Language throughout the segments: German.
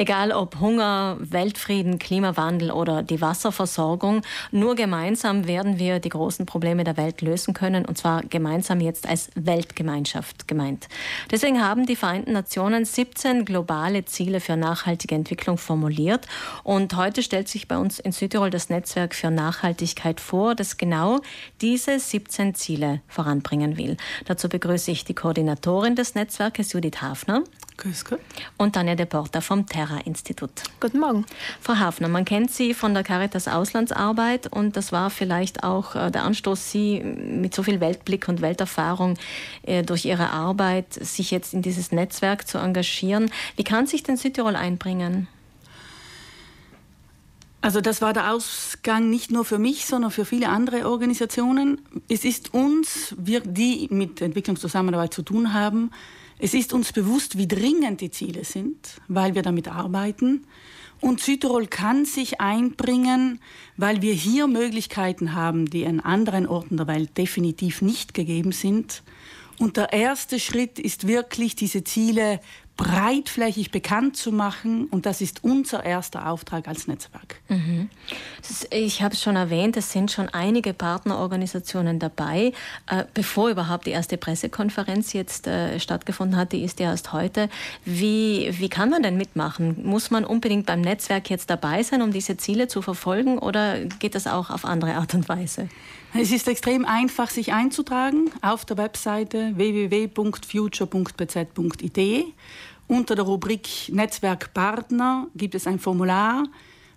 Egal ob Hunger, Weltfrieden, Klimawandel oder die Wasserversorgung, nur gemeinsam werden wir die großen Probleme der Welt lösen können, und zwar gemeinsam jetzt als Weltgemeinschaft gemeint. Deswegen haben die Vereinten Nationen 17 globale Ziele für nachhaltige Entwicklung formuliert. Und heute stellt sich bei uns in Südtirol das Netzwerk für Nachhaltigkeit vor, das genau diese 17 Ziele voranbringen will. Dazu begrüße ich die Koordinatorin des Netzwerkes, Judith Hafner. Grüß Gott. Und Tanja de Porta vom Terra-Institut. Guten Morgen. Frau Hafner, man kennt Sie von der Caritas Auslandsarbeit und das war vielleicht auch äh, der Anstoß, Sie mit so viel Weltblick und Welterfahrung äh, durch Ihre Arbeit, sich jetzt in dieses Netzwerk zu engagieren. Wie kann sich denn Südtirol einbringen? Also das war der Ausgang nicht nur für mich, sondern für viele andere Organisationen. Es ist uns, wir, die mit Entwicklungszusammenarbeit zu tun haben, es ist uns bewusst, wie dringend die Ziele sind, weil wir damit arbeiten. Und Südtirol kann sich einbringen, weil wir hier Möglichkeiten haben, die an anderen Orten der Welt definitiv nicht gegeben sind. Und der erste Schritt ist wirklich, diese Ziele breitflächig bekannt zu machen. Und das ist unser erster Auftrag als Netzwerk. Mhm. Ich habe es schon erwähnt, es sind schon einige Partnerorganisationen dabei. Äh, bevor überhaupt die erste Pressekonferenz jetzt äh, stattgefunden hat, die ist ja erst heute. Wie, wie kann man denn mitmachen? Muss man unbedingt beim Netzwerk jetzt dabei sein, um diese Ziele zu verfolgen? Oder geht das auch auf andere Art und Weise? Es ist extrem einfach, sich einzutragen auf der Webseite www.future.bz.id. Unter der Rubrik Netzwerkpartner gibt es ein Formular,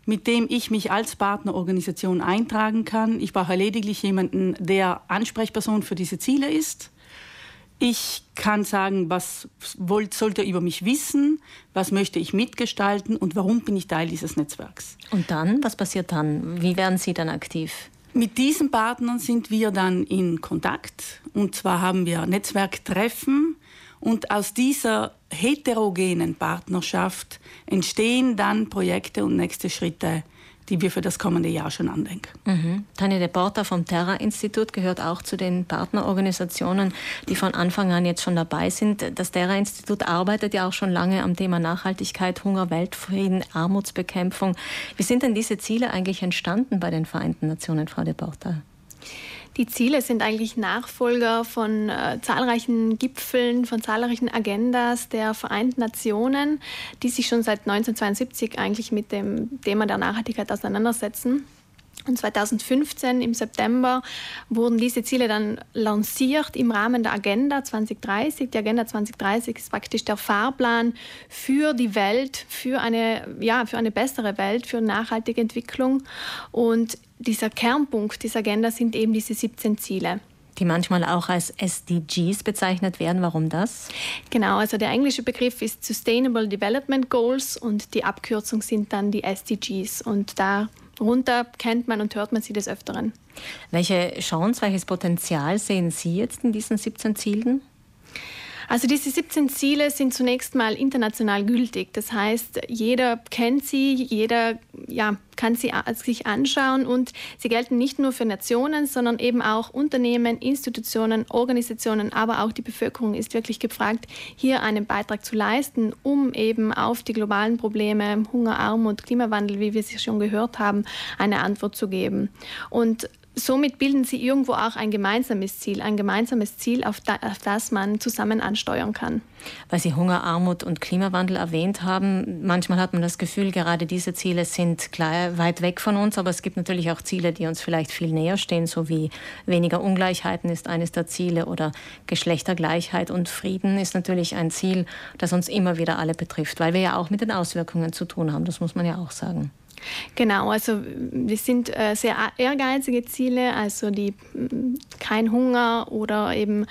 mit dem ich mich als Partnerorganisation eintragen kann. Ich brauche lediglich jemanden, der Ansprechperson für diese Ziele ist. Ich kann sagen, was wollt, sollte er über mich wissen, was möchte ich mitgestalten und warum bin ich Teil dieses Netzwerks. Und dann, was passiert dann? Wie werden Sie dann aktiv? Mit diesen Partnern sind wir dann in Kontakt. Und zwar haben wir Netzwerktreffen. Und aus dieser heterogenen Partnerschaft entstehen dann Projekte und nächste Schritte, die wir für das kommende Jahr schon andenken. Mhm. Tanja de Porta vom Terra-Institut gehört auch zu den Partnerorganisationen, die von Anfang an jetzt schon dabei sind. Das Terra-Institut arbeitet ja auch schon lange am Thema Nachhaltigkeit, Hunger, Weltfrieden, Armutsbekämpfung. Wie sind denn diese Ziele eigentlich entstanden bei den Vereinten Nationen, Frau de Porta? Die Ziele sind eigentlich Nachfolger von äh, zahlreichen Gipfeln, von zahlreichen Agendas der Vereinten Nationen, die sich schon seit 1972 eigentlich mit dem Thema der Nachhaltigkeit auseinandersetzen. Und 2015 im September wurden diese Ziele dann lanciert im Rahmen der Agenda 2030. Die Agenda 2030 ist praktisch der Fahrplan für die Welt, für eine, ja, für eine bessere Welt, für nachhaltige Entwicklung. Und dieser Kernpunkt dieser Agenda sind eben diese 17 Ziele die manchmal auch als SDGs bezeichnet werden. Warum das? Genau, also der englische Begriff ist Sustainable Development Goals und die Abkürzung sind dann die SDGs. Und darunter kennt man und hört man sie des Öfteren. Welche Chance, welches Potenzial sehen Sie jetzt in diesen 17 Zielen? Also diese 17 Ziele sind zunächst mal international gültig. Das heißt, jeder kennt sie, jeder ja, kann sie sich anschauen und sie gelten nicht nur für Nationen, sondern eben auch Unternehmen, Institutionen, Organisationen, aber auch die Bevölkerung ist wirklich gefragt, hier einen Beitrag zu leisten, um eben auf die globalen Probleme Hunger, Armut, Klimawandel, wie wir sie schon gehört haben, eine Antwort zu geben. Und somit bilden sie irgendwo auch ein gemeinsames Ziel, ein gemeinsames Ziel, auf, da, auf, das man zusammen ansteuern kann. Weil Sie Hunger, Armut und Klimawandel erwähnt haben, manchmal hat man das Gefühl, gerade diese Ziele sind klar weit weg von uns, aber es gibt natürlich auch Ziele, die uns vielleicht viel näher stehen, so wie weniger Ungleichheiten ist eines der Ziele oder Geschlechtergleichheit und Frieden ist natürlich ein Ziel, das uns immer wieder alle betrifft, weil wir ja auch mit den Auswirkungen zu tun haben, das muss man ja auch sagen. Genau, also wir sind äh, sehr ehrgeizige Ziele, also die kein Hunger oder eben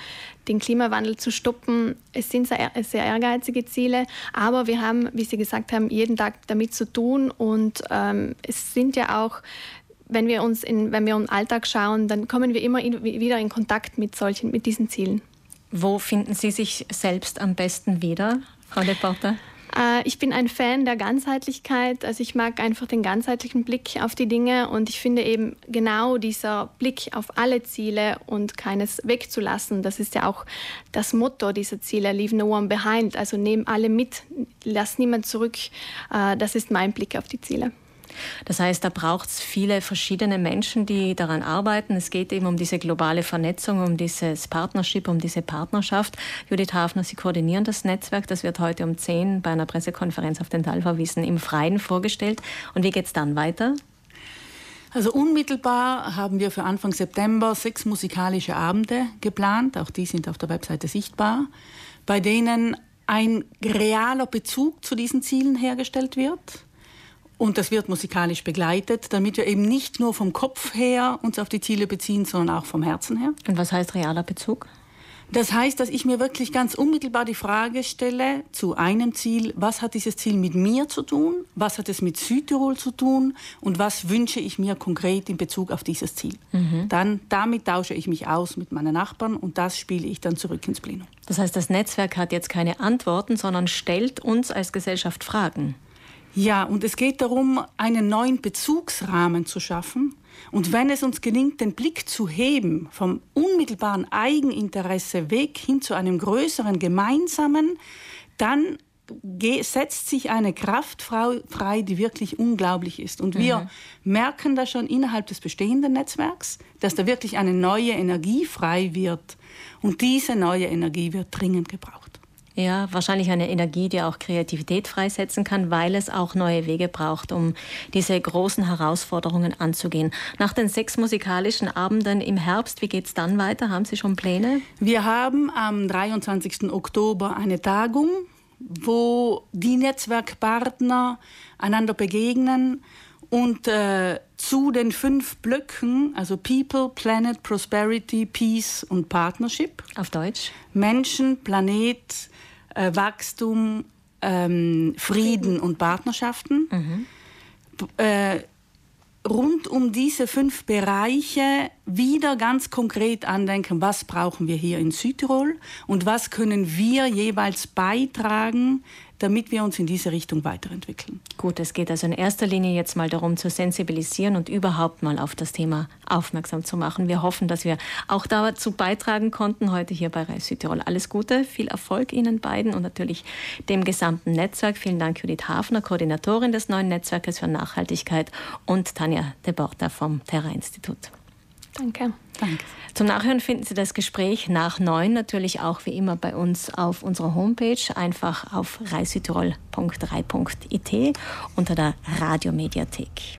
den Klimawandel zu stoppen. Es sind sehr, sehr ehrgeizige Ziele, aber wir haben, wie Sie gesagt haben, jeden Tag damit zu tun und ähm, es sind ja auch wenn wir uns in, wenn wir im Alltag schauen, dann kommen wir immer in, wieder in Kontakt mit solchen, mit diesen Zielen. Wo finden Sie sich selbst am besten wieder, Frau Leporter? Äh, ich bin ein Fan der Ganzheitlichkeit. Also ich mag einfach den ganzheitlichen Blick auf die Dinge und ich finde eben genau dieser Blick auf alle Ziele und keines wegzulassen. Das ist ja auch das Motto dieser Ziele, Leave No One Behind. Also nehmen alle mit, lass niemand zurück. Äh, das ist mein Blick auf die Ziele. Das heißt, da braucht es viele verschiedene Menschen, die daran arbeiten. Es geht eben um diese globale Vernetzung, um dieses Partnership, um diese Partnerschaft. Judith Hafner, Sie koordinieren das Netzwerk. Das wird heute um 10 bei einer Pressekonferenz auf den Talverwiesen im Freien vorgestellt. Und wie geht es dann weiter? Also unmittelbar haben wir für Anfang September sechs musikalische Abende geplant. Auch die sind auf der Webseite sichtbar, bei denen ein realer Bezug zu diesen Zielen hergestellt wird und das wird musikalisch begleitet, damit wir eben nicht nur vom Kopf her uns auf die Ziele beziehen, sondern auch vom Herzen her. Und was heißt realer Bezug? Das heißt, dass ich mir wirklich ganz unmittelbar die Frage stelle zu einem Ziel, was hat dieses Ziel mit mir zu tun, was hat es mit Südtirol zu tun und was wünsche ich mir konkret in Bezug auf dieses Ziel. Mhm. Dann damit tausche ich mich aus mit meinen Nachbarn und das spiele ich dann zurück ins Plenum. Das heißt, das Netzwerk hat jetzt keine Antworten, sondern stellt uns als Gesellschaft Fragen. Ja, und es geht darum, einen neuen Bezugsrahmen zu schaffen. Und wenn es uns gelingt, den Blick zu heben vom unmittelbaren Eigeninteresse weg hin zu einem größeren gemeinsamen, dann setzt sich eine Kraft frei, die wirklich unglaublich ist. Und wir mhm. merken da schon innerhalb des bestehenden Netzwerks, dass da wirklich eine neue Energie frei wird. Und diese neue Energie wird dringend gebraucht. Ja, wahrscheinlich eine Energie, die auch Kreativität freisetzen kann, weil es auch neue Wege braucht, um diese großen Herausforderungen anzugehen. Nach den sechs musikalischen Abenden im Herbst, wie geht es dann weiter? Haben Sie schon Pläne? Wir haben am 23. Oktober eine Tagung, wo die Netzwerkpartner einander begegnen und äh, zu den fünf Blöcken, also People, Planet, Prosperity, Peace und Partnership. Auf Deutsch? Menschen, Planet, äh, Wachstum, ähm, Frieden und Partnerschaften. Mhm. Äh, rund um diese fünf Bereiche wieder ganz konkret andenken, was brauchen wir hier in Südtirol und was können wir jeweils beitragen, damit wir uns in diese Richtung weiterentwickeln. Gut, es geht also in erster Linie jetzt mal darum zu sensibilisieren und überhaupt mal auf das Thema aufmerksam zu machen. Wir hoffen, dass wir auch dazu beitragen konnten heute hier bei Reis Südtirol. Alles Gute, viel Erfolg Ihnen beiden und natürlich dem gesamten Netzwerk. Vielen Dank Judith Hafner, Koordinatorin des neuen Netzwerkes für Nachhaltigkeit und Tanja de Borta vom Terra-Institut. Danke. Danke. Zum Nachhören finden Sie das Gespräch nach neun natürlich auch wie immer bei uns auf unserer Homepage, einfach auf reissüdtirol.3.it unter der Radiomediathek.